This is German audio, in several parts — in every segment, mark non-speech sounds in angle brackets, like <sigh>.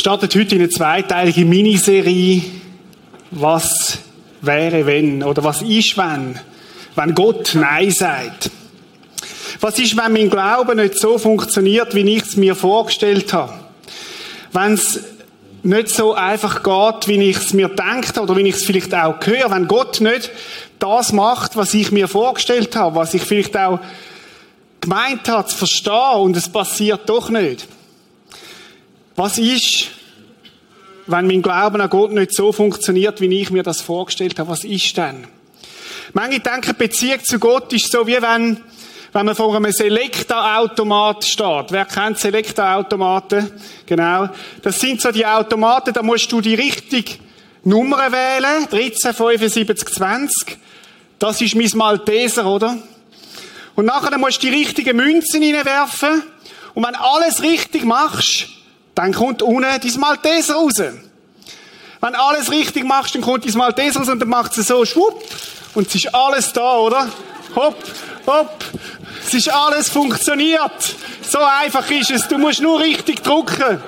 startet heute in eine zweiteilige Miniserie. Was wäre, wenn? Oder was ist, wenn? Wenn Gott Nein sagt. Was ist, wenn mein Glaube nicht so funktioniert, wie ich es mir vorgestellt habe? Wenn es nicht so einfach geht, wie ich es mir denkt oder wie ich es vielleicht auch höre. Wenn Gott nicht das macht, was ich mir vorgestellt habe, was ich vielleicht auch gemeint habe zu verstehen und es passiert doch nicht. Was ist, wenn mein Glauben an Gott nicht so funktioniert, wie ich mir das vorgestellt habe? Was ist denn? Manche denken, Beziehung zu Gott ist so, wie wenn, wenn man vor einem Selekta-Automat steht. Wer kennt Selekta-Automaten? Genau. Das sind so die Automaten, da musst du die richtige Nummer wählen. 13, 75, 20. Das ist mein Malteser, oder? Und nachher musst du die richtigen Münzen reinwerfen. Und wenn alles richtig machst, dann kommt unten dein Malteser raus. Wenn alles richtig machst, dann kommt dein Malteser raus und dann macht es so schwupp und es ist alles da, oder? Hopp, hopp. Es ist alles funktioniert. So einfach ist es. Du musst nur richtig drucken.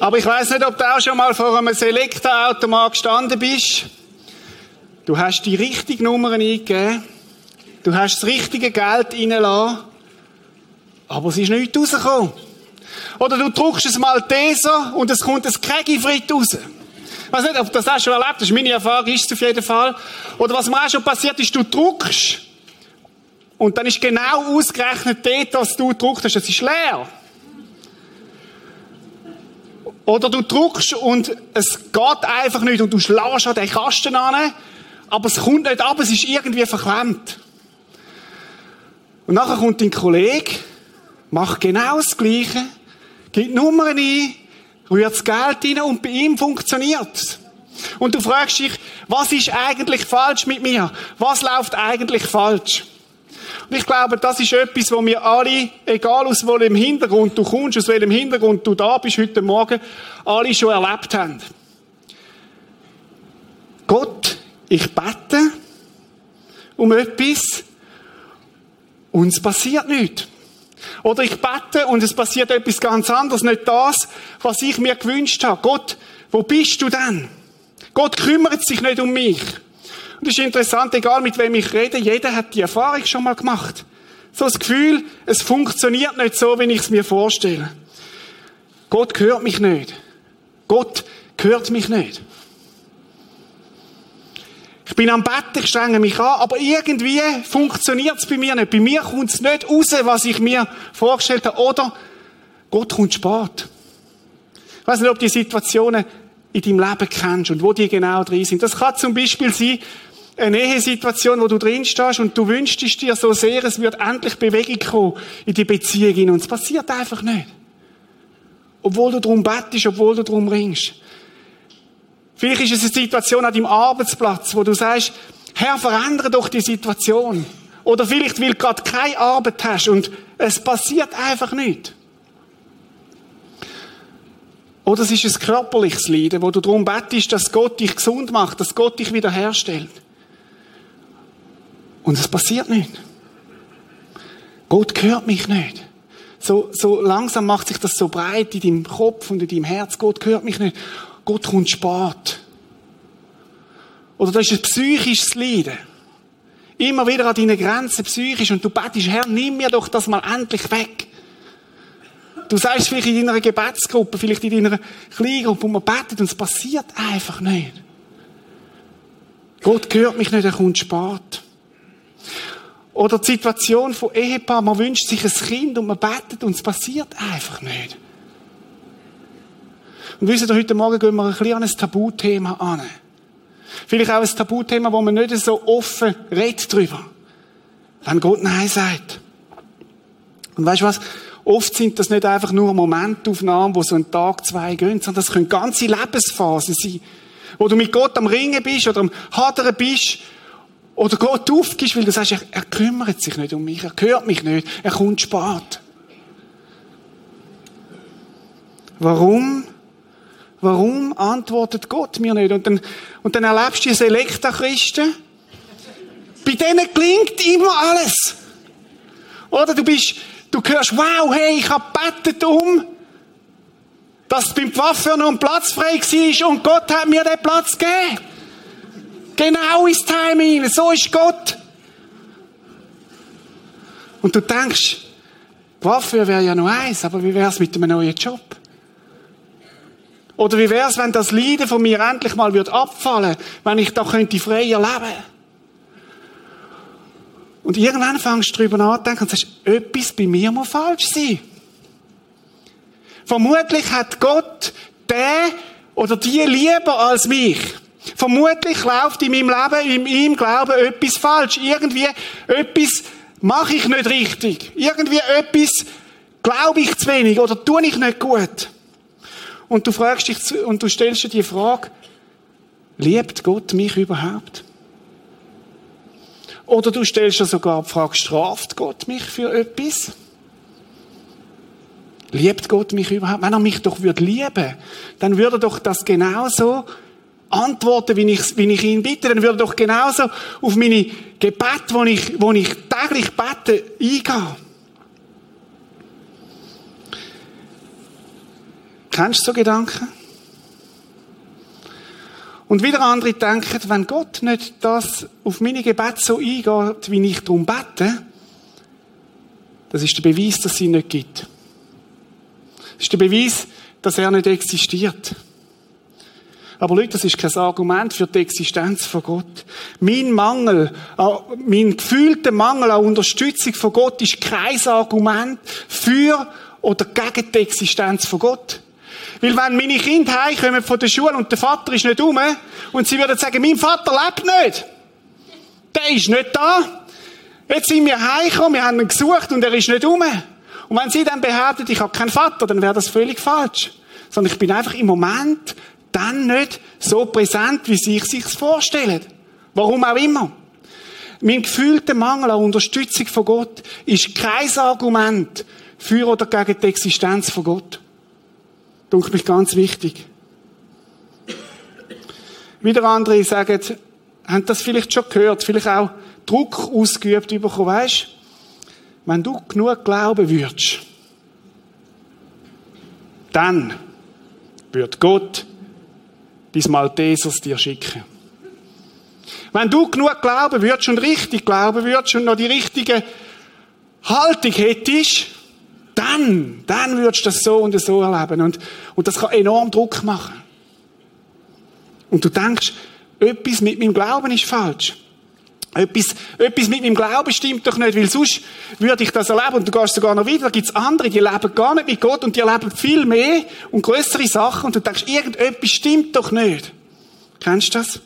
Aber ich weiß nicht, ob du auch schon mal vor einem Selekta-Automat gestanden bist. Du hast die richtige Nummer eingegeben. Du hast das richtige Geld reingelassen. Aber es ist nichts rausgekommen. Oder du druckst ein Malteser und es kommt ein Kegifrit raus. Ich weiß nicht, ob das auch schon erlebt hast. Meine Erfahrung ist es auf jeden Fall. Oder was mir auch schon passiert ist, du druckst und dann ist genau ausgerechnet dort, was du gedruckt hast. Es ist leer. Oder du druckst und es geht einfach nicht und du schlägst an den Kasten an, aber es kommt nicht ab, es ist irgendwie verklemmt. Und nachher kommt dein Kollege, macht genau das Gleiche, gibt Nummern ein, rührt das Geld rein und bei ihm funktioniert es. Und du fragst dich, was ist eigentlich falsch mit mir? Was läuft eigentlich falsch? Und ich glaube, das ist etwas, wo wir alle, egal aus welchem Hintergrund du kommst, aus welchem Hintergrund du da bist heute Morgen, alle schon erlebt haben. Gott, ich bete um etwas und es passiert nichts. Oder ich bete und es passiert etwas ganz anderes, nicht das, was ich mir gewünscht habe. Gott, wo bist du denn? Gott kümmert sich nicht um mich. Und es ist interessant, egal mit wem ich rede, jeder hat die Erfahrung schon mal gemacht. So das Gefühl, es funktioniert nicht so, wie ich es mir vorstelle. Gott hört mich nicht. Gott hört mich nicht. Ich bin am Bett, ich strenge mich an, aber irgendwie funktioniert es bei mir nicht. Bei mir kommt es nicht raus, was ich mir vorgestellt habe. Oder Gott kommt spät. Ich weiß nicht, ob die Situationen in deinem Leben kennst und wo die genau drin sind. Das kann zum Beispiel sein, eine Ehesituation, wo du drin stehst und du wünschst dir so sehr, es wird endlich Bewegung kommen in die Beziehung und es passiert einfach nicht. Obwohl du darum bettest, obwohl du darum ringst. Vielleicht ist es eine Situation an deinem Arbeitsplatz, wo du sagst, Herr, verändere doch die Situation. Oder vielleicht, weil du gerade keine Arbeit hast und es passiert einfach nicht. Oder es ist ein körperliches Leiden, wo du darum bettest, dass Gott dich gesund macht, dass Gott dich wiederherstellt. Und es passiert nicht. Gott hört mich nicht. So, so langsam macht sich das so breit in deinem Kopf und in deinem Herz. Gott hört mich nicht. Gott kommt spät. Oder das ist ein psychisches Leiden. Immer wieder an deine Grenzen psychisch und du betest, Herr, nimm mir doch das mal endlich weg. Du sagst vielleicht in deiner Gebetsgruppe, vielleicht in deiner Kleingruppe, und man betet und es passiert einfach nicht. Gott hört mich nicht, er kommt spät. Oder die Situation von Ehepaar, man wünscht sich ein Kind und man betet und es passiert einfach nicht. Und wisst ihr, heute Morgen gehen wir ein bisschen an ein Tabuthema an. Vielleicht auch ein Tabuthema, wo man nicht so offen redet drüber. Wenn Gott Nein sagt. Und weißt du was? Oft sind das nicht einfach nur Momentaufnahmen, wo so ein Tag, zwei gehen, sondern das können ganze Lebensphasen sein. Wo du mit Gott am Ringen bist oder am Hadern bist oder Gott aufgibst, weil du sagst, er, er kümmert sich nicht um mich, er hört mich nicht, er kommt spät. Warum? Warum antwortet Gott mir nicht? Und dann, und dann erlebst du die Selekta-Christen. Bei denen klingt immer alles. Oder du bist, du hörst, wow, hey, ich habe bettet um, dass beim Coiffeur noch ein Platz frei war und Gott hat mir den Platz gegeben. Genau ins Timing, so ist Gott. Und du denkst, Coiffeur wäre ja noch eins, aber wie wäre es mit einem neuen Job? Oder wie wäre es, wenn das Leiden von mir endlich mal wird abfallen, wenn ich da könnte freier leben? Und irgendwann fängst du darüber nachzudenken und sagst, etwas bei mir muss falsch sein. Vermutlich hat Gott der oder die lieber als mich. Vermutlich läuft in meinem Leben, in ihm Glauben etwas falsch. Irgendwie etwas mache ich nicht richtig. Irgendwie etwas glaube ich zu wenig oder tue ich nicht gut. Und du fragst dich und du stellst dir die Frage, liebt Gott mich überhaupt? Oder du stellst dir sogar die Frage, straft Gott mich für etwas? Liebt Gott mich überhaupt? Wenn er mich doch würde lieben, dann würde er doch das genauso antworten, wie ich, wie ich ihn bitte. Dann würde er doch genauso auf meine Gebete, wo ich, wo ich täglich bete, eingehen. Kennst du so Gedanken? Und wieder andere denken, wenn Gott nicht das auf meine Gebete so eingeht, wie ich darum bete, das ist der Beweis, dass es ihn nicht gibt. Das ist der Beweis, dass er nicht existiert. Aber Leute, das ist kein Argument für die Existenz von Gott. Mein Mangel, mein gefühlter Mangel an Unterstützung von Gott ist kein Argument für oder gegen die Existenz von Gott. Weil wenn meine Kinder heimkommen von der Schule und der Vater ist nicht um und sie würden sagen, mein Vater lebt nicht. Der ist nicht da. Jetzt sind wir heimgekommen, wir haben ihn gesucht und er ist nicht um. Und wenn sie dann behauptet, ich habe keinen Vater, dann wäre das völlig falsch. Sondern ich bin einfach im Moment dann nicht so präsent, wie sie sich vorstellen. Warum auch immer. Mein gefühlter Mangel an Unterstützung von Gott ist kein Argument für oder gegen die Existenz von Gott. Dunkel mich ganz wichtig. Wieder andere sagen, haben das vielleicht schon gehört, vielleicht auch Druck ausgeübt bekommen, weißt? Wenn du genug glauben würdest, dann wird Gott bis Maltesers dir schicken. Wenn du genug glauben würdest und richtig glauben würdest und noch die richtige Haltung hättest, dann, dann würdest du das so und so erleben. Und, und das kann enorm Druck machen. Und du denkst, etwas mit meinem Glauben ist falsch. Etwas, etwas mit meinem Glauben stimmt doch nicht, weil sonst würde ich das erleben und du gehst sogar noch wieder. Da gibt es andere, die leben gar nicht mit Gott und die erleben viel mehr und größere Sachen und du denkst, irgendetwas stimmt doch nicht. Kennst du das?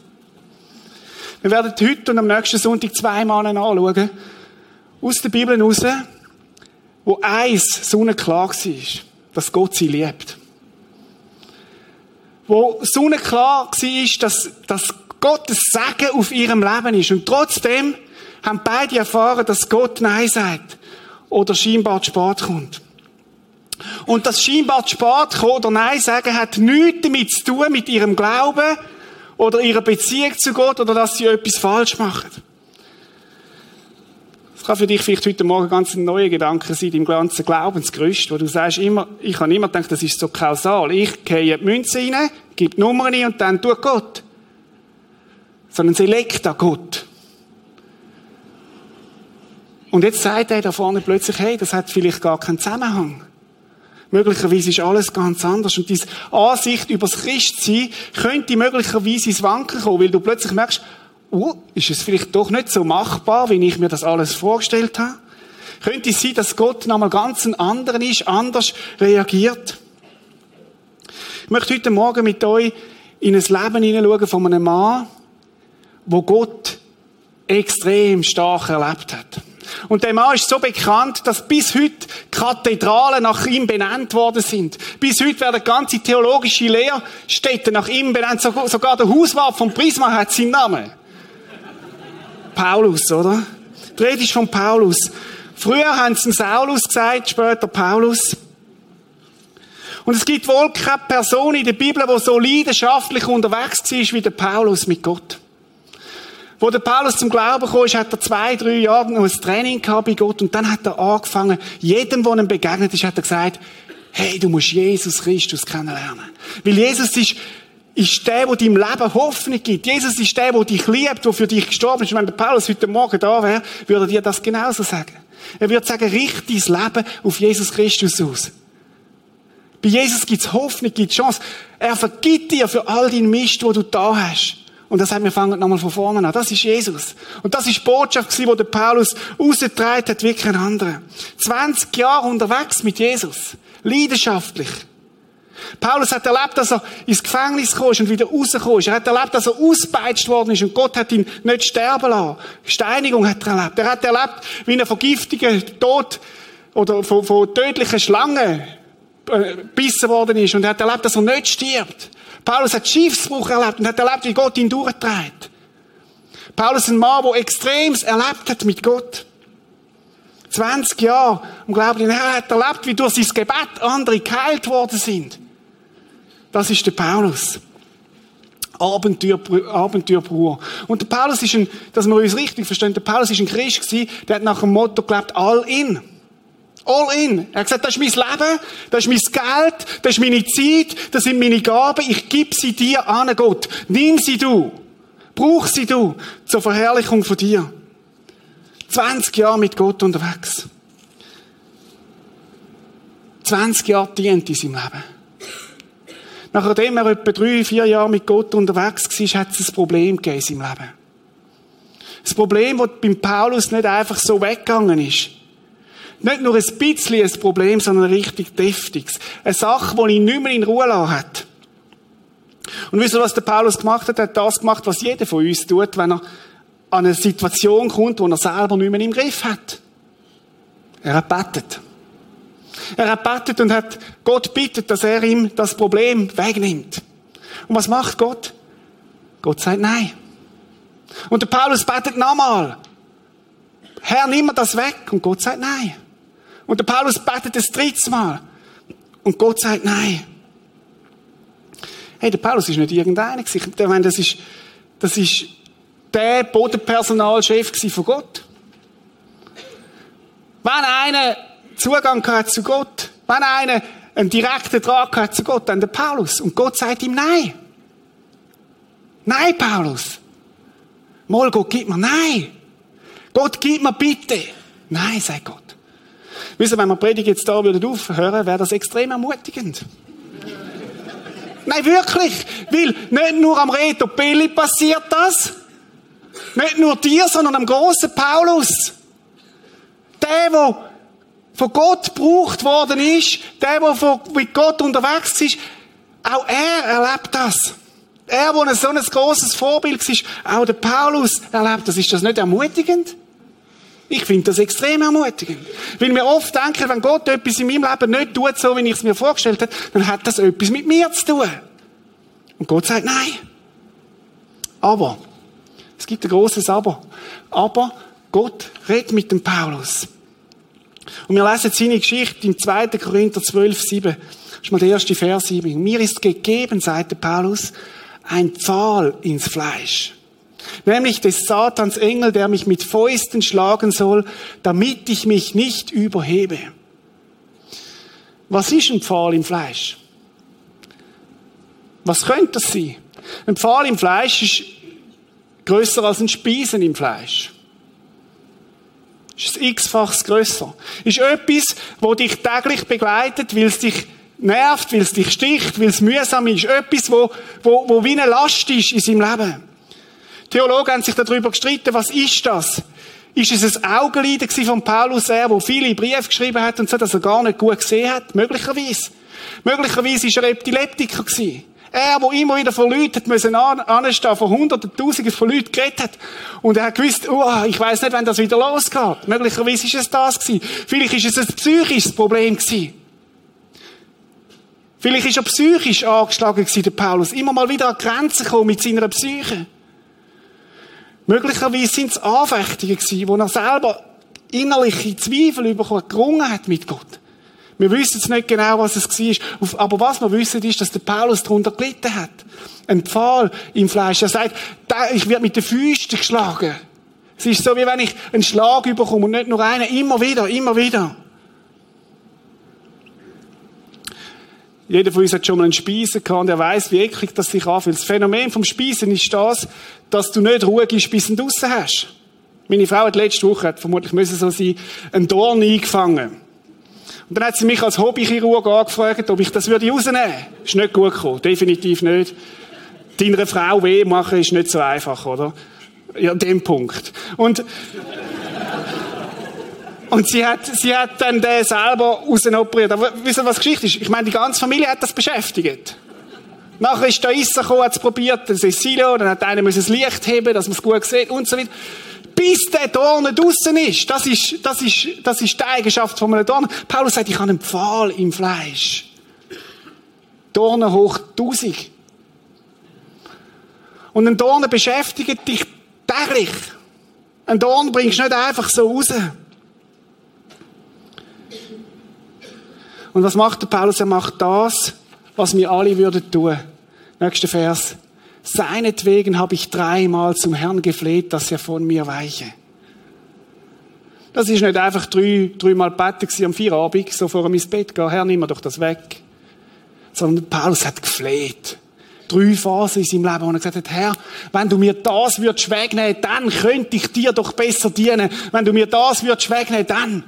Wir werden heute und am nächsten Sonntag zwei Male anschauen, aus der Bibel heraus, wo eins sonnenklar war, dass Gott sie liebt. Wo sonnenklar war, dass, dass Gottes Segen auf ihrem Leben ist. Und trotzdem haben beide erfahren, dass Gott Nein sagt. Oder scheinbar zu spät kommt. Und das scheinbar zu spät kommen oder Nein sagen hat nichts damit zu tun mit ihrem Glauben oder ihrer Beziehung zu Gott oder dass sie etwas falsch machen. Kann für dich vielleicht heute Morgen ganz ein neuer Gedanke sein, im ganzen Glaubensgerüst, wo du sagst immer, ich habe immer gedacht, das ist so kausal. Ich gehe die Münze rein, gebe die Nummer rein und dann tut Gott sondern an Gott. Und jetzt sagt er da vorne plötzlich, hey, das hat vielleicht gar keinen Zusammenhang. Möglicherweise ist alles ganz anders. Und diese Ansicht über das Christsein könnte möglicherweise ins Wanken kommen, weil du plötzlich merkst, oh, ist es vielleicht doch nicht so machbar, wie ich mir das alles vorgestellt habe? Könnte es sein, dass Gott nochmal ganz ein anderer ist, anders reagiert? Ich möchte heute Morgen mit euch in ein Leben hineinschauen von einem Mann, wo Gott extrem stark erlebt hat. Und der Mann ist so bekannt, dass bis heute Kathedralen nach ihm benannt worden sind. Bis heute werden ganze theologische Lehrstätten nach ihm benannt. Sogar der Hauswart von Prisma hat seinen Namen. Paulus, oder? Die Rede ist von Paulus. Früher haben sie Saulus gesagt, später Paulus. Und es gibt wohl keine Person in der Bibel, die so leidenschaftlich unterwegs war wie der Paulus mit Gott. Wo der Paulus zum Glauben kam, hat er zwei, drei Jahre noch ein Training gehabt bei Gott und dann hat er angefangen, jedem, der ihm begegnet ist, hat er gesagt, hey, du musst Jesus Christus kennenlernen. Weil Jesus ist, ist der, der deinem Leben Hoffnung gibt. Jesus ist der, der dich liebt, der für dich gestorben ist. Wenn der Paulus heute Morgen da wäre, würde er dir das genauso sagen. Er würde sagen, richte dein Leben auf Jesus Christus aus. Bei Jesus gibt's Hoffnung, gibt's Chance. Er vergibt dir für all deinen Mist, wo du da hast. Und das heißt, wir fangen nochmal von vorne an. Das ist Jesus. Und das ist die Botschaft, die der Paulus rausgetragen hat, wirklich ein anderer. 20 Jahre unterwegs mit Jesus. Leidenschaftlich. Paulus hat erlebt, dass er ins Gefängnis kam und wieder rausgekommen ist. Er hat erlebt, dass er ausgepeitscht worden ist und Gott hat ihn nicht sterben lassen. Steinigung hat er erlebt. Er hat erlebt, wie er Vergiftungen, Tod oder von, von tödlichen Schlangen äh, bissen worden ist und er hat erlebt, dass er nicht stirbt. Paulus hat Schiffsbruch erlebt und hat erlebt, wie Gott ihn durchtreibt. Paulus ist ein Mann, der extremes erlebt hat mit Gott. 20 Jahre und glaubt, er hat erlebt, wie durch sein Gebet andere geheilt worden sind. Das ist der Paulus. Abenteuer, Abenteuerbruder. Und der Paulus ist ein, dass wir uns richtig verstehen, der Paulus ist ein Christ gewesen, der hat nach dem Motto gelebt, all in. All in. Er hat gesagt, das ist mein Leben, das ist mein Geld, das ist meine Zeit, das sind meine Gaben, ich gebe sie dir an, Gott. Nimm sie du. Brauch sie du zur Verherrlichung von dir. 20 Jahre mit Gott unterwegs. 20 Jahre dient in seinem Leben. Nachdem er etwa drei, vier Jahre mit Gott unterwegs war, hat es ein Problem gegeben in seinem Leben. Das Problem, das beim Paulus nicht einfach so weggegangen ist. Nicht nur ein bisschen ein Problem, sondern ein richtig deftiges. Eine Sache, die ihn nicht mehr in Ruhe lassen hat. Und wisst ihr, was der Paulus gemacht hat? Er hat das gemacht, was jeder von uns tut, wenn er an eine Situation kommt, wo er selber nicht mehr im Griff hat. Er hat betet. Er hat betet und hat Gott bittet, dass er ihm das Problem wegnimmt. Und was macht Gott? Gott sagt nein. Und der Paulus betet nochmal. Herr, nimm mir das weg. Und Gott sagt nein. Und der Paulus betet das dritte Mal. Und Gott sagt nein. Hey, der Paulus ist nicht irgendeiner. Ich meine, das ist, das ist der Bodenpersonalchef von Gott. Wenn einer Zugang hat zu Gott, wenn einer einen direkten Draht hat zu Gott, dann der Paulus. Und Gott sagt ihm Nein. Nein, Paulus. Mal, Gott, gib mir Nein. Gott, gib mir bitte. Nein, sagt Gott. Wisst ihr, wenn wir Predigt jetzt da würden aufhören, wäre das extrem ermutigend. <laughs> Nein, wirklich. Weil nicht nur am Reto Pelli passiert das. Nicht nur dir, sondern am großen Paulus. Der, der von Gott gebraucht worden ist, der, der mit Gott unterwegs ist, auch er erlebt das. Er, der so ein großes Vorbild war, auch der Paulus erlebt das. Ist das nicht ermutigend? Ich finde das extrem ermutigend. Weil wir oft denken, wenn Gott etwas in meinem Leben nicht tut, so wie ich es mir vorgestellt habe, dann hat das etwas mit mir zu tun. Und Gott sagt nein. Aber, es gibt ein großes Aber. Aber Gott redet mit dem Paulus. Und wir lesen seine Geschichte im 2. Korinther 12, 7. Das ist mal der erste Vers 7. Mir ist gegeben, sagte Paulus, ein Pfahl ins Fleisch. Nämlich des Satans Engel, der mich mit Fäusten schlagen soll, damit ich mich nicht überhebe. Was ist ein Pfahl im Fleisch? Was könnte das sein? Ein Pfahl im Fleisch ist größer als ein Spießen im Fleisch. Ist ein x-faches grösser. Ist etwas, wo dich täglich begleitet, weil es dich nervt, weil es dich sticht, weil es mühsam ist. Etwas, wo, wo, wo wie eine Last ist in seinem Leben. Theologen haben sich darüber gestritten, was ist das? Ist es ein Augenleiden von Paulus, er, wo viele Briefe geschrieben hat und so, dass er gar nicht gut gesehen hat? Möglicherweise. Möglicherweise war er Epileptiker gewesen. Er, der immer wieder vor Leuten müssen anstehen, vor hunderten, tausenden von Leuten geredet hat. Und er hat gewusst, oh, ich weiß nicht, wann das wieder losgeht. Möglicherweise ist es das gewesen. Vielleicht ist es ein psychisches Problem gewesen. Vielleicht ist er psychisch angeschlagen gewesen, der Paulus. Immer mal wieder an Grenzen gekommen mit seiner Psyche. Möglicherweise sind es Anfechtungen gewesen, wo er selber innerliche Zweifel bekommen, gerungen hat mit Gott. Wir wissen jetzt nicht genau, was es war. Aber was wir wissen, ist, dass der Paulus darunter gelitten hat. Ein Pfahl im Fleisch. Er sagt, ich werde mit den Füßen geschlagen. Es ist so, wie wenn ich einen Schlag bekomme und nicht nur einen. Immer wieder, immer wieder. Jeder von uns hat schon mal einen Speisen gehabt und er weiß, wie eklig das sich anfühlt. Das Phänomen vom Speisen ist das, dass du nicht ruhig bist, bis du draussen hast. Meine Frau hat letzte Woche, hat vermutlich müssen so sein, einen Dorn eingefangen. Und dann hat sie mich als Hobbychirurg angefragt, ob ich das würde rausnehmen würde. Ist nicht gut gekommen. Definitiv nicht. Deiner Frau weh machen ist nicht so einfach, oder? Ja, an dem Punkt. Und, und sie hat, sie hat dann den selber rausoperiert. Aber wisst ihr, was Geschichte ist? Ich meine, die ganze Familie hat das beschäftigt. Nachher ist da Issa gekommen, hat es probiert, ist Silo, dann hat einer das Licht heben, dass man es gut sieht und so weiter bis der Dorn draussen ist. Das ist, das ist, das ist die Eigenschaft von einem Dorn. Paulus sagt, ich habe einen Pfahl im Fleisch. Dornen hoch 1000. Und ein Dorn beschäftigt dich täglich. Ein Dorn bringst du nicht einfach so raus. Und was macht der Paulus? Er macht das, was wir alle würden tun. Nächster Vers. Seinetwegen habe ich dreimal zum Herrn gefleht, dass er von mir weiche. Das ist nicht einfach drei, dreimal beten am Feierabend, so vor ins Bett gehen, Herr, nimm mir doch das weg. Sondern Paulus hat gefleht. Drei Phasen in seinem Leben, wo er gesagt hat, Herr, wenn du mir das würdest wegnehmen, dann könnte ich dir doch besser dienen. Wenn du mir das würdest wegnehmen, dann.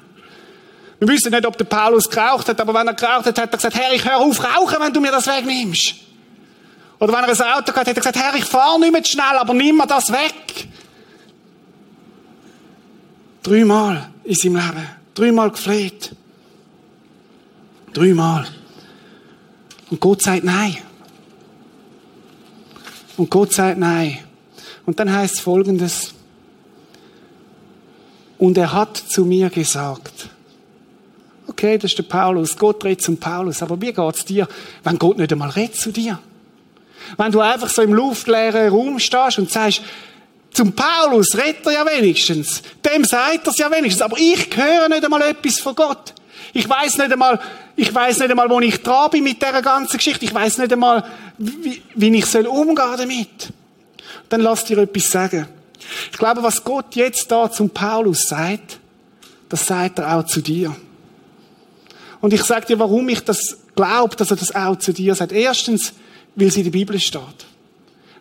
Wir wissen nicht, ob der Paulus geraucht hat, aber wenn er geraucht hat, hat er gesagt, Herr, ich höre auf rauchen, wenn du mir das wegnimmst. Oder wenn er ein Auto hat, hat er gesagt, Herr, ich fahre nicht mehr schnell, aber nimm mir das weg. Dreimal in seinem Leben. Dreimal gefleht. Dreimal. Und Gott sagt nein. Und Gott sagt nein. Und dann heißt folgendes. Und er hat zu mir gesagt, okay, das ist der Paulus, Gott redet zum Paulus, aber wie geht's dir, wenn Gott nicht einmal redet zu dir? Wenn du einfach so im luftleeren Raum stehst und sagst, zum Paulus redet er ja wenigstens. Dem sagt er es ja wenigstens. Aber ich höre nicht einmal etwas von Gott. Ich weiß nicht einmal, ich weiß nicht einmal, wo ich dran bin mit dieser ganzen Geschichte. Ich weiß nicht einmal, wie, wie ich soll umgehen damit. Dann lass dir etwas sagen. Ich glaube, was Gott jetzt da zum Paulus sagt, das sagt er auch zu dir. Und ich sage dir, warum ich das glaube, dass er das auch zu dir sagt. Erstens, weil es in der Bibel steht.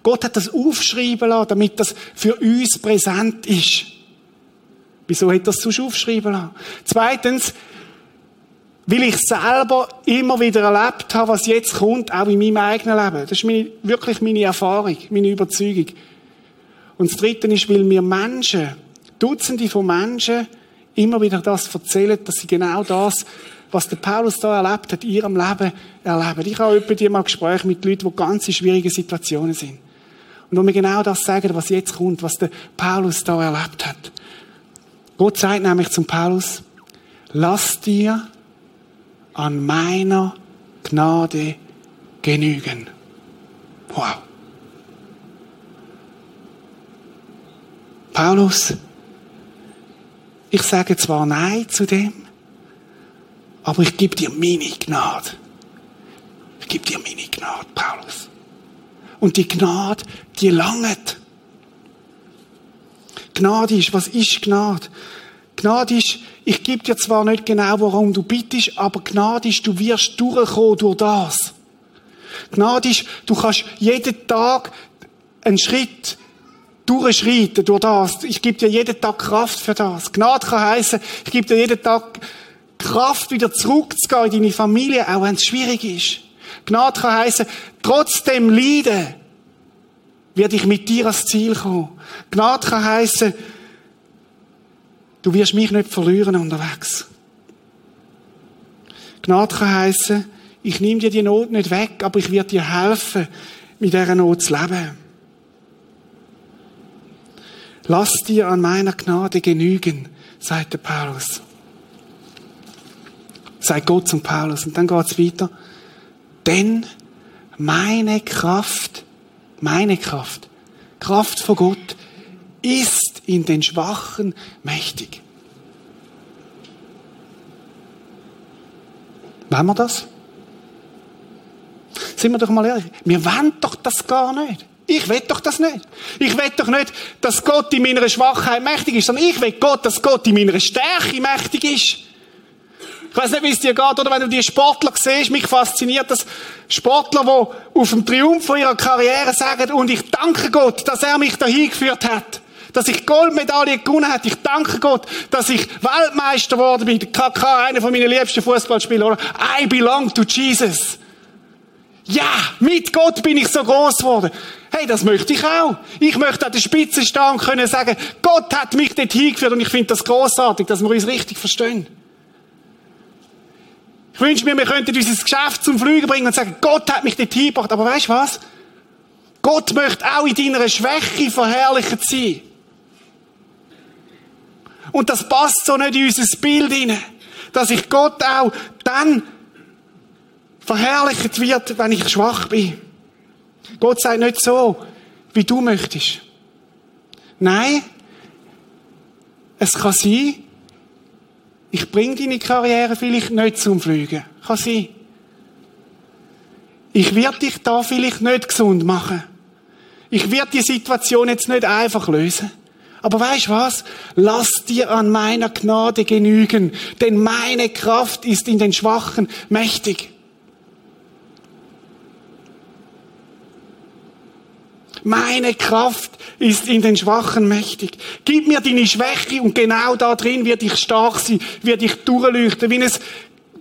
Gott hat das aufschreiben lassen, damit das für uns präsent ist. Wieso hat das sonst aufschreiben lassen? Zweitens, weil ich selber immer wieder erlebt habe, was jetzt kommt, auch in meinem eigenen Leben. Das ist meine, wirklich meine Erfahrung, meine Überzeugung. Und das Dritte ist, weil mir Menschen, Dutzende von Menschen, immer wieder das erzählen, dass sie genau das was der Paulus da erlebt hat, in ihrem Leben erleben. Ich habe die mal Gespräche mit Leuten, die ganz in schwierigen Situationen sind. Und wo mir genau das sagen, was jetzt kommt, was der Paulus da erlebt hat. Gott sagt nämlich zum Paulus, lass dir an meiner Gnade genügen. Wow. Paulus, ich sage zwar Nein zu dem, aber ich gebe dir meine Gnade. Ich gebe dir meine Gnade, Paulus. Und die Gnade, die langet. Gnade ist, was ist Gnade? Gnade ist, ich gebe dir zwar nicht genau, warum du bittest, aber Gnade ist, du wirst durchkommen durch das. Gnade ist, du kannst jeden Tag einen Schritt durchschreiten durch das. Ich gebe dir jeden Tag Kraft für das. Gnade kann heißen, ich gebe dir jeden Tag Kraft, wieder zurückzugehen in deine Familie, auch wenn es schwierig ist. Gnade kann heißen, trotzdem Leiden, werde ich mit dir ans Ziel kommen. Gnade kann heißen, du wirst mich nicht verlieren unterwegs. Gnade kann heißen, ich nehme dir die Not nicht weg, aber ich werde dir helfen, mit dieser Not zu leben. Lass dir an meiner Gnade genügen, sagt der Paulus sagt Gott zum Paulus. Und dann geht's weiter. Denn meine Kraft, meine Kraft, Kraft von Gott, ist in den Schwachen mächtig. Wollen wir das? Sind wir doch mal ehrlich. Wir wollen doch das gar nicht. Ich will doch das nicht. Ich will doch nicht, dass Gott in meiner Schwachheit mächtig ist, sondern ich will Gott, dass Gott in meiner Stärke mächtig ist. Ich weiß nicht, wie es dir geht, oder wenn du die Sportler siehst, mich fasziniert das Sportler, die auf dem Triumph von ihrer Karriere sagen, und ich danke Gott, dass er mich dahin geführt hat. Dass ich Goldmedaille gewonnen habe. Ich danke Gott, dass ich Weltmeister geworden bin. KK, einer von meinen liebsten Fußballspieler, oder? I belong to Jesus. Ja, mit Gott bin ich so groß geworden. Hey, das möchte ich auch. Ich möchte an der Spitze stehen und können sagen, Gott hat mich dort hingeführt und ich finde das großartig, dass wir uns richtig verstehen. Ich wünsche mir, wir könnten unser Geschäft zum Fliegen bringen und sagen, Gott hat mich dort hingebracht. Aber weißt du was? Gott möchte auch in deiner Schwäche verherrlicht sein. Und das passt so nicht in unser Bild hinein. Dass ich Gott auch dann verherrlicht wird, wenn ich schwach bin. Gott sagt nicht so, wie du möchtest. Nein, es kann sein, ich bringe deine Karriere vielleicht nicht zum Fliegen. Kann sein. Ich werde dich da vielleicht nicht gesund machen. Ich werde die Situation jetzt nicht einfach lösen. Aber weißt was? Lass dir an meiner Gnade genügen, denn meine Kraft ist in den Schwachen mächtig. Meine Kraft ist in den Schwachen mächtig. Gib mir deine Schwäche und genau da drin wird ich stark sein, wird ich durchleuchten, wie ein,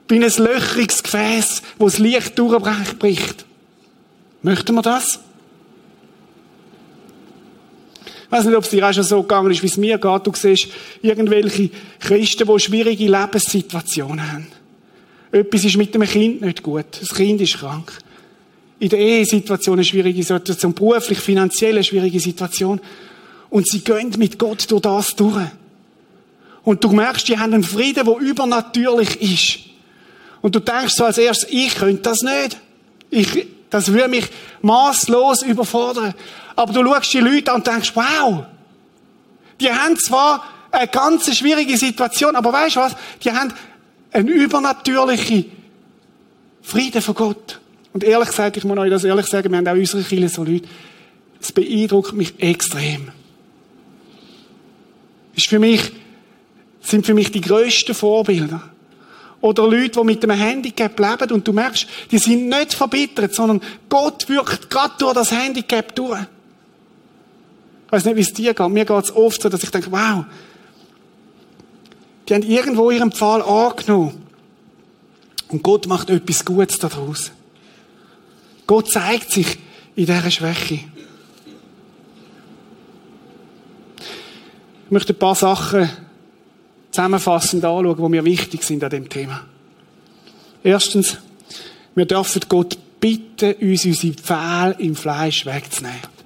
wie ein löchriges Gefäß, wo das Licht durchbricht. Möchten wir das? Ich weiß nicht, ob es dir auch schon so gegangen ist, wie es mir geht. Du siehst irgendwelche Christen, die schwierige Lebenssituationen haben. Etwas ist mit dem Kind nicht gut. Das Kind ist krank in der Ehesituation eine schwierige Situation, beruflich, finanziell eine schwierige Situation. Und sie gehen mit Gott durch das durch. Und du merkst, die haben einen Frieden, der übernatürlich ist. Und du denkst so als erstes, ich könnte das nicht. Ich, das würde mich maßlos überfordern. Aber du schaust die Leute an und denkst, wow, die haben zwar eine ganz schwierige Situation, aber weißt du was? Die haben einen übernatürlichen Frieden von Gott. Und ehrlich gesagt, ich muss euch das ehrlich sagen, wir haben auch unsere Kirche so Leute, es beeindruckt mich extrem. Ist für mich, sind für mich die grössten Vorbilder. Oder Leute, die mit einem Handicap leben und du merkst, die sind nicht verbittert, sondern Gott wirkt gerade durch das Handicap durch. Ich weiß nicht, wie es dir geht. Mir geht es oft so, dass ich denke, wow, die haben irgendwo ihren Pfahl angenommen. Und Gott macht etwas Gutes daraus. Gott zeigt sich in dieser Schwäche. Ich möchte ein paar Sachen zusammenfassend anschauen, die mir wichtig sind an dem Thema. Erstens, wir dürfen Gott bitten, uns unsere Pfähle im Fleisch wegzunehmen.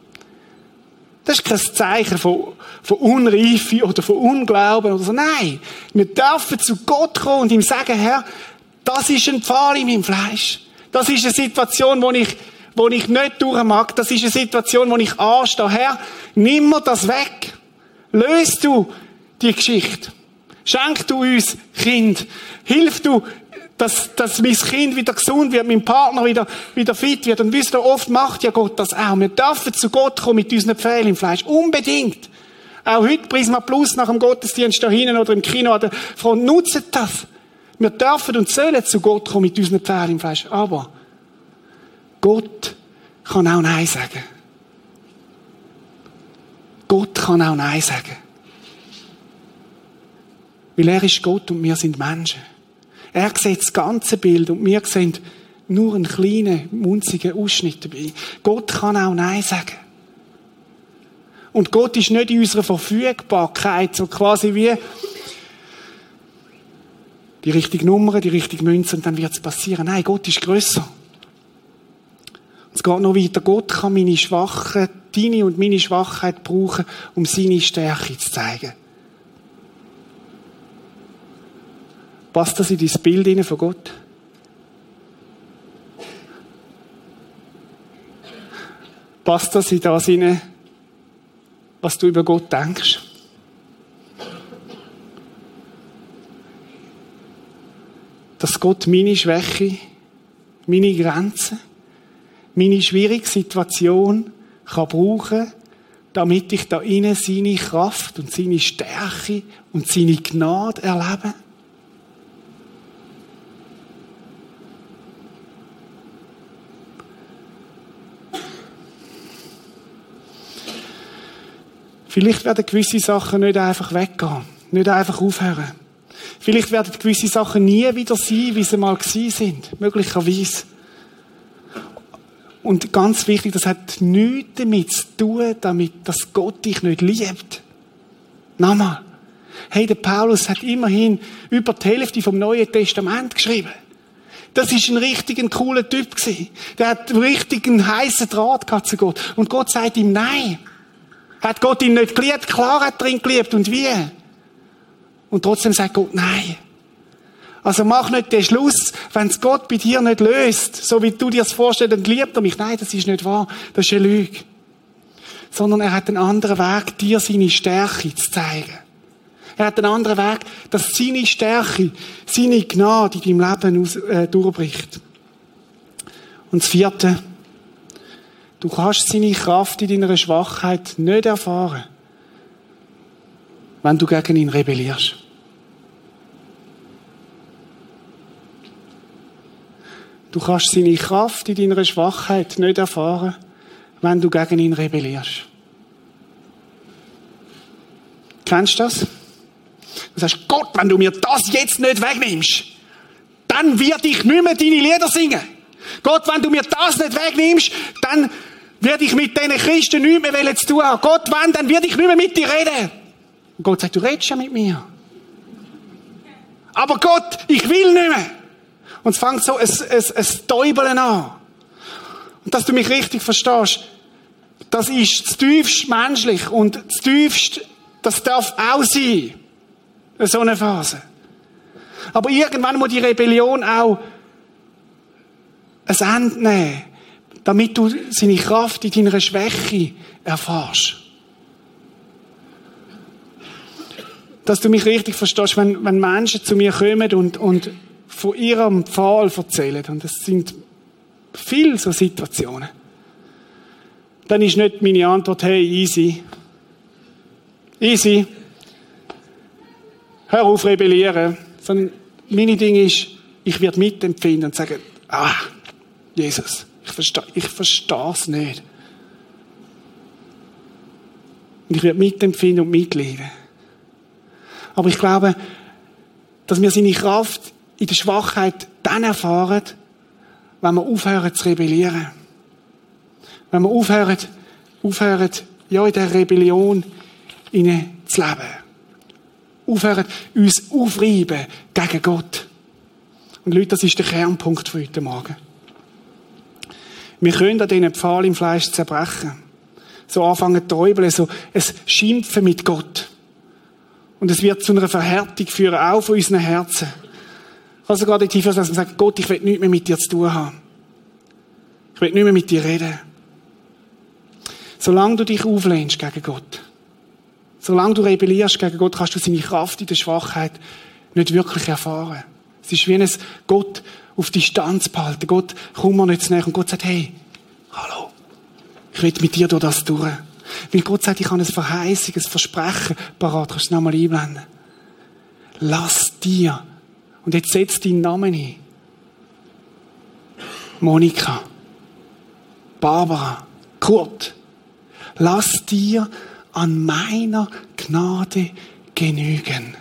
Das ist kein Zeichen von, von Unreife oder von Unglauben oder so. Nein, wir dürfen zu Gott kommen und ihm sagen, Herr, das ist ein Pfahl in meinem Fleisch. Das ist eine Situation, wo ich, wo ich nicht durch mag. Das ist eine Situation, wo ich anstehe. Herr, nimm mir das weg. Löst du die Geschichte. Schenk du uns Kind. Hilf du, dass, dass mein Kind wieder gesund wird, mein Partner wieder, wieder fit wird. Und wisst ihr, oft macht ja Gott das auch. Wir dürfen zu Gott kommen mit unseren Pfählen im Fleisch. Unbedingt. Auch heute Prisma Plus nach dem Gottesdienst da hinten oder im Kino an der Front. Nutzt das. Wir dürfen und sollen zu Gott kommen mit unseren Pferden im Fleisch. Aber Gott kann auch Nein sagen. Gott kann auch Nein sagen. Weil er ist Gott und wir sind Menschen. Er sieht das ganze Bild und wir sehen nur einen kleinen, munzigen Ausschnitt dabei. Gott kann auch Nein sagen. Und Gott ist nicht in unserer Verfügbarkeit so quasi wie die richtige Nummer, die richtige Münze und dann wird es passieren. Nein, Gott ist grösser. Es geht noch weiter. Gott kann meine Schwachen, deine und meine Schwachheit brauchen, um seine Stärke zu zeigen. Passt das in dein Bild von Gott? Passt das in das hinein, was du über Gott denkst? Dass Gott meine Schwäche, meine Grenzen, meine schwierige Situation kann brauchen, damit ich da innen seine Kraft und seine Stärke und seine Gnade erlebe? Vielleicht werden gewisse Sachen nicht einfach weggehen, nicht einfach aufhören. Vielleicht werden gewisse Sachen nie wieder sein, wie sie mal gewesen sind. Möglicherweise. Und ganz wichtig, das hat nichts damit zu tun, damit, dass Gott dich nicht liebt. Nochmal. Hey, der Paulus hat immerhin über die Hälfte vom Neuen Testament geschrieben. Das ist ein richtig cooler Typ gewesen. Der hat einen richtigen heißen Draht gehabt zu Gott. Und Gott sagt ihm Nein. Hat Gott ihn nicht geliebt? Klar hat er ihn geliebt. Und wie? Und trotzdem sagt Gott Nein. Also mach nicht den Schluss, wenn es Gott bei dir nicht löst, so wie du dir das vorstellst, dann liebt er mich. Nein, das ist nicht wahr. Das ist eine Lüge. Sondern er hat einen anderen Weg, dir seine Stärke zu zeigen. Er hat einen anderen Weg, dass seine Stärke, seine Gnade in deinem Leben aus, äh, durchbricht. Und das vierte, du kannst seine Kraft in deiner Schwachheit nicht erfahren, wenn du gegen ihn rebellierst. Du kannst seine Kraft in deiner Schwachheit nicht erfahren, wenn du gegen ihn rebellierst. Kennst du das? Du sagst, Gott, wenn du mir das jetzt nicht wegnimmst, dann werde ich nicht mehr deine Lieder singen. Gott, wenn du mir das nicht wegnimmst, dann werde ich mit diesen Christen nicht mehr zu tun haben. Gott, wenn, dann werde ich nicht mehr mit dir reden. Und Gott sagt, du redest ja mit mir. Aber Gott, ich will nicht mehr. Und es fängt so ein, ein, ein Täubeln an. Und dass du mich richtig verstehst, das ist das tiefst menschlich und das tiefst, das darf auch sein. So eine Phase. Aber irgendwann muss die Rebellion auch ein Ende nehmen, damit du seine Kraft in deiner Schwäche erfährst. Dass du mich richtig verstehst, wenn, wenn Menschen zu mir kommen und, und von ihrem Fall erzählen, und es sind viele so Situationen, dann ist nicht meine Antwort, hey, easy. Easy. Hör auf, rebellieren. Sondern meine Ding ist, ich werde mitempfinden und sagen, ah, Jesus, ich verstehe ich es nicht. Und ich werde mitempfinden und mitleiden. Aber ich glaube, dass wir seine Kraft in der Schwachheit dann erfahren, wenn wir aufhören zu rebellieren. Wenn wir aufhören, aufhören ja, in der Rebellion innen zu leben. Aufhören, uns aufreiben gegen Gott. Und Leute, das ist der Kernpunkt für heute Morgen. Wir können an diesen Pfahl im Fleisch zerbrechen. So anfangen zu träubeln, so es Schimpfen mit Gott. Und es wird zu einer Verhärtung führen, auch von unseren Herzen. Also gerade in tiefer, dass man sagt, Gott, ich will nichts mehr mit dir zu tun haben. Ich will nicht mehr mit dir reden. Solange du dich auflehnst gegen Gott, solange du rebellierst gegen Gott, kannst du seine Kraft in der Schwachheit nicht wirklich erfahren. Es ist wie ein Gott auf Distanz behalten. Gott, komm mir nicht zu näher. Und Gott sagt, hey, hallo, ich will mit dir durch das durch. Weil Gott sagt, ich habe ein Verheißung, ein Versprechen parat. Kannst du es nochmal einblenden? Lass dir und jetzt setzt deinen Namen ein. Monika, Barbara, Kurt, lass dir an meiner Gnade genügen.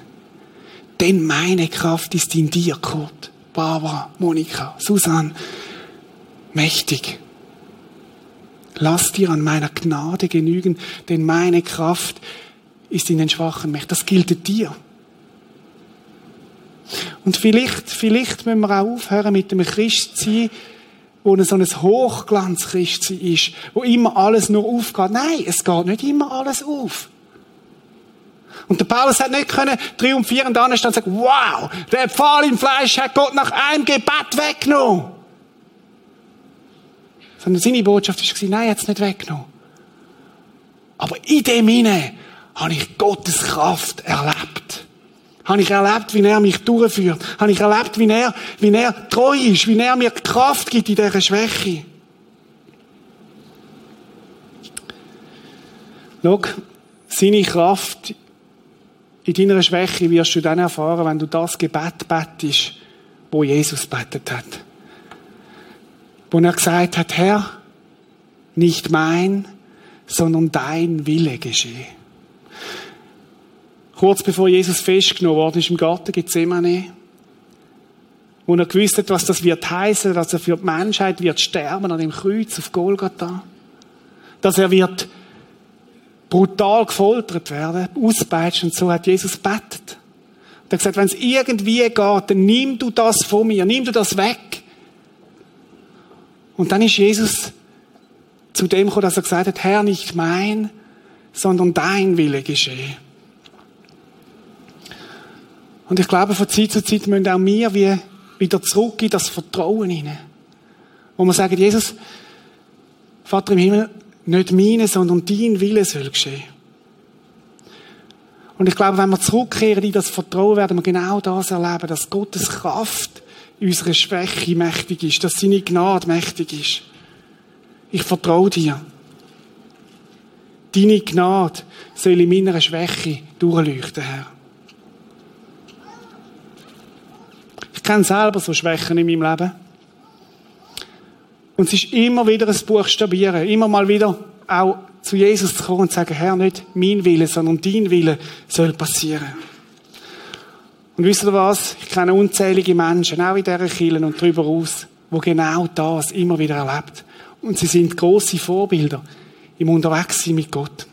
Denn meine Kraft ist in dir, Kurt, Barbara, Monika, Susan, mächtig. Lass dir an meiner Gnade genügen, denn meine Kraft ist in den Schwachen mächtig. Das gilt dir. Und vielleicht, vielleicht müssen wir auch aufhören mit dem Christsein, wo so ein Hochglanz-Christsein ist, wo immer alles nur aufgeht. Nein, es geht nicht immer alles auf. Und der Paulus hat nicht können triumphierend anstehen und sagen, wow, der Pfahl im Fleisch hat Gott nach einem Gebet weggenommen. Sondern seine Botschaft war, nein, er hat es nicht weggenommen. Aber in dem hinein habe ich Gottes Kraft erlebt Habe ich erlebt, wie er mich durchführt? Habe ich erlebt, wie er, wie er treu ist, wie er mir Kraft gibt in dieser Schwäche? Schau, seine Kraft in deiner Schwäche wirst du dann erfahren, wenn du das Gebet bettest, wo Jesus betet hat. Wo er gesagt hat, Herr, nicht mein, sondern dein Wille geschehe. Kurz bevor Jesus festgenommen worden ist im Garten Gethsemane, wo er gewusst hat, was das wird heißen, dass er für die Menschheit wird sterben an dem Kreuz auf Golgatha, dass er wird brutal gefoltert werden, auspeitscht und so hat Jesus bettet. Er hat gesagt, wenn es irgendwie geht, dann nimm du das von mir, nimm du das weg. Und dann ist Jesus zu dem gekommen, dass er gesagt hat, Herr, nicht mein, sondern dein Wille geschehe. Und ich glaube, von Zeit zu Zeit müssen auch wir wie wieder zurück in das Vertrauen hinein. Wo wir sagen, Jesus, Vater im Himmel, nicht meine, sondern dein Wille soll geschehen. Und ich glaube, wenn wir zurückkehren in das Vertrauen, werden wir genau das erleben, dass Gottes Kraft in unserer Schwäche mächtig ist, dass seine Gnade mächtig ist. Ich vertraue dir. Deine Gnade soll in meiner Schwäche durchleuchten, Herr. Kenne selber so Schwächen in meinem Leben. Und es ist immer wieder ein Buchstabieren, immer mal wieder auch zu Jesus zu kommen und zu sagen, Herr, nicht mein Wille, sondern dein Wille soll passieren. Und wisst ihr was? Ich kenne unzählige Menschen, auch in dieser Kirche und darüber aus, wo genau das immer wieder erlebt. Und sie sind große Vorbilder im Unterwegssein mit Gott.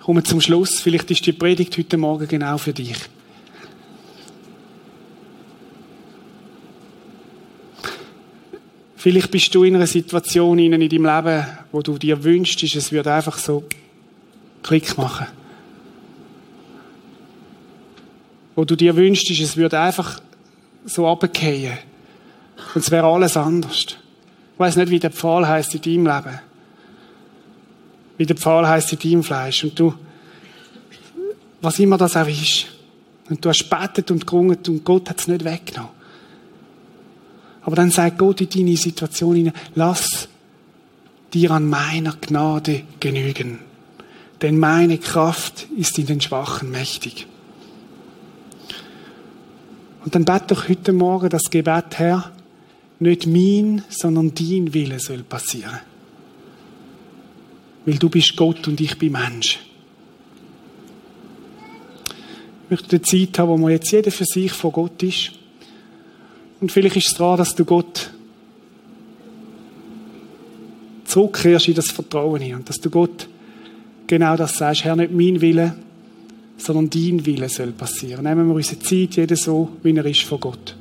Ich komme zum Schluss. Vielleicht ist die Predigt heute Morgen genau für dich. Vielleicht bist du in einer Situation in deinem Leben, wo du dir wünschst, es würde einfach so Klick machen. Wo du dir wünschst, es würde einfach so runtergehen. Und es wäre alles anders. Ich weiß nicht, wie der Pfahl heißt in deinem Leben. Wie der Pfahl heißt in deinem Fleisch. Und du, was immer das auch ist. Und du hast betet und gerungen und Gott hat es nicht weggenommen. Aber dann sagt Gott in deine Situation hinein, lass dir an meiner Gnade genügen. Denn meine Kraft ist in den Schwachen mächtig. Und dann bet doch heute Morgen das Gebet, Herr, nicht mein, sondern dein Wille soll passieren. Weil du bist Gott und ich bin Mensch. Ich möchte eine Zeit haben, wo man jetzt jeder für sich vor Gott ist. Und vielleicht ist es daran, dass du Gott zurückkehrst in das Vertrauen hin und dass du Gott genau das sagst, Herr, nicht mein Wille, sondern dein Wille soll passieren. Nehmen wir unsere Zeit, jeder so, wie er ist vor Gott.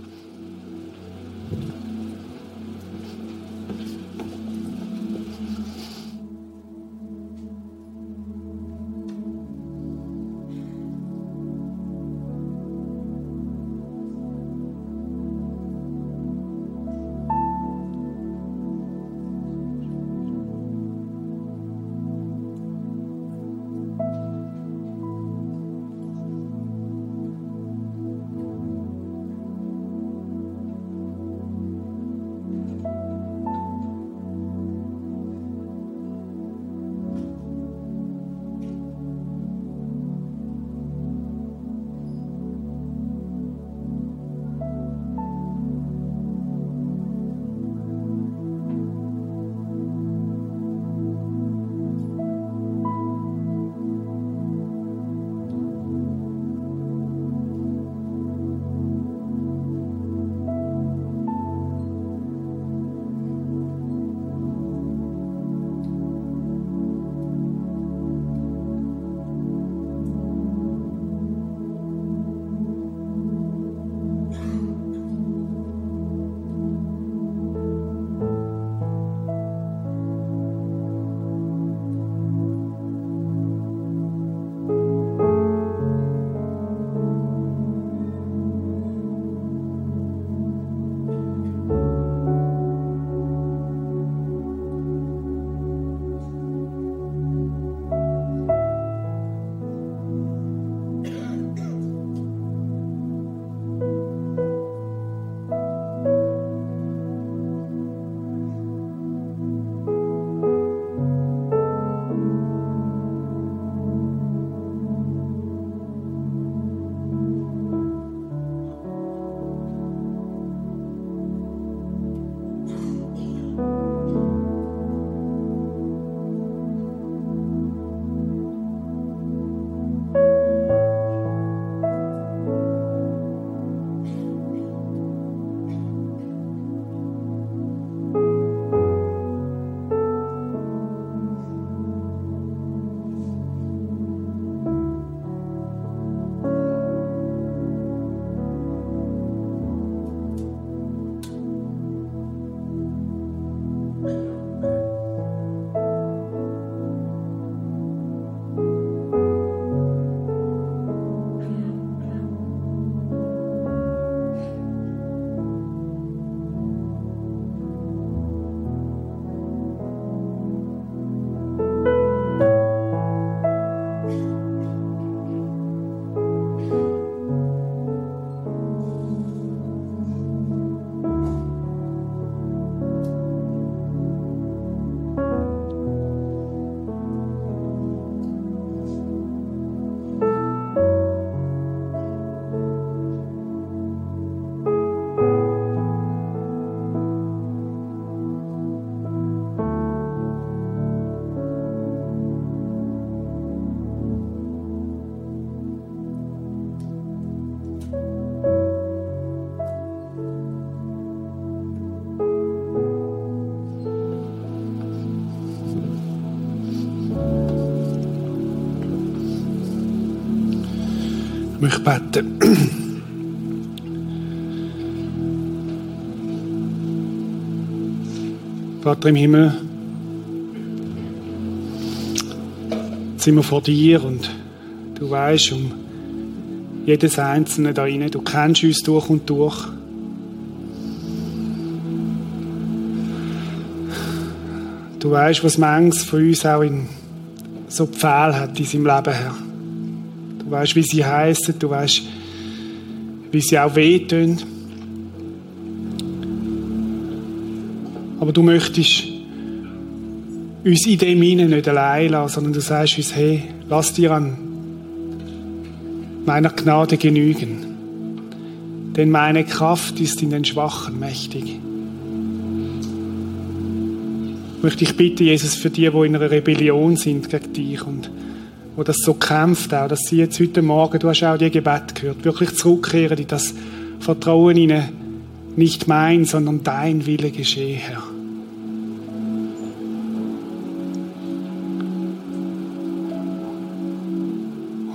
Möchte beten. <clears throat> Vater im Himmel, jetzt sind wir vor dir und du weißt um jedes Einzelne da rein. Du kennst uns durch und durch. Du weißt, was manches von uns auch in so Pfeil hat in seinem Leben, Herr. Du weißt, wie sie heißen, du weißt, wie sie auch wehtun. Aber du möchtest uns in dem hinein nicht allein lassen, sondern du sagst uns, hey, lass dir an meiner Gnade genügen. Denn meine Kraft ist in den Schwachen mächtig. Ich möchte ich bitten, Jesus, für die, die in einer Rebellion sind gegen dich und wo das so kämpft, auch, dass sie jetzt heute Morgen, du hast auch die Gebet gehört, wirklich zurückkehren in das Vertrauen ihnen, nicht mein, sondern dein Wille geschehe, Herr.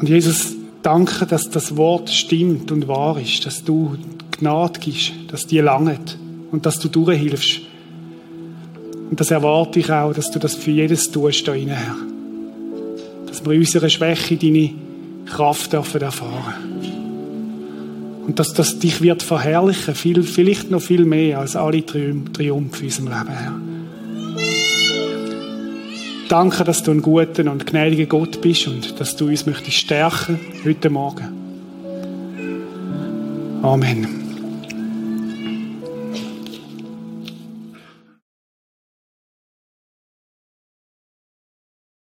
Und Jesus, danke, dass das Wort stimmt und wahr ist, dass du Gnade gibst, dass die langet und dass du durchhilfst. Und das erwarte ich auch, dass du das für jedes tust da Herr. Dass wir in unserer Schwäche deine Kraft dürfen erfahren. Und dass das dich wird verherrlichen, viel, vielleicht noch viel mehr als alle Triumphe in unserem Leben, Herr. Danke, dass du ein guter und gnädiger Gott bist und dass du uns möchtest stärken heute Morgen. Amen.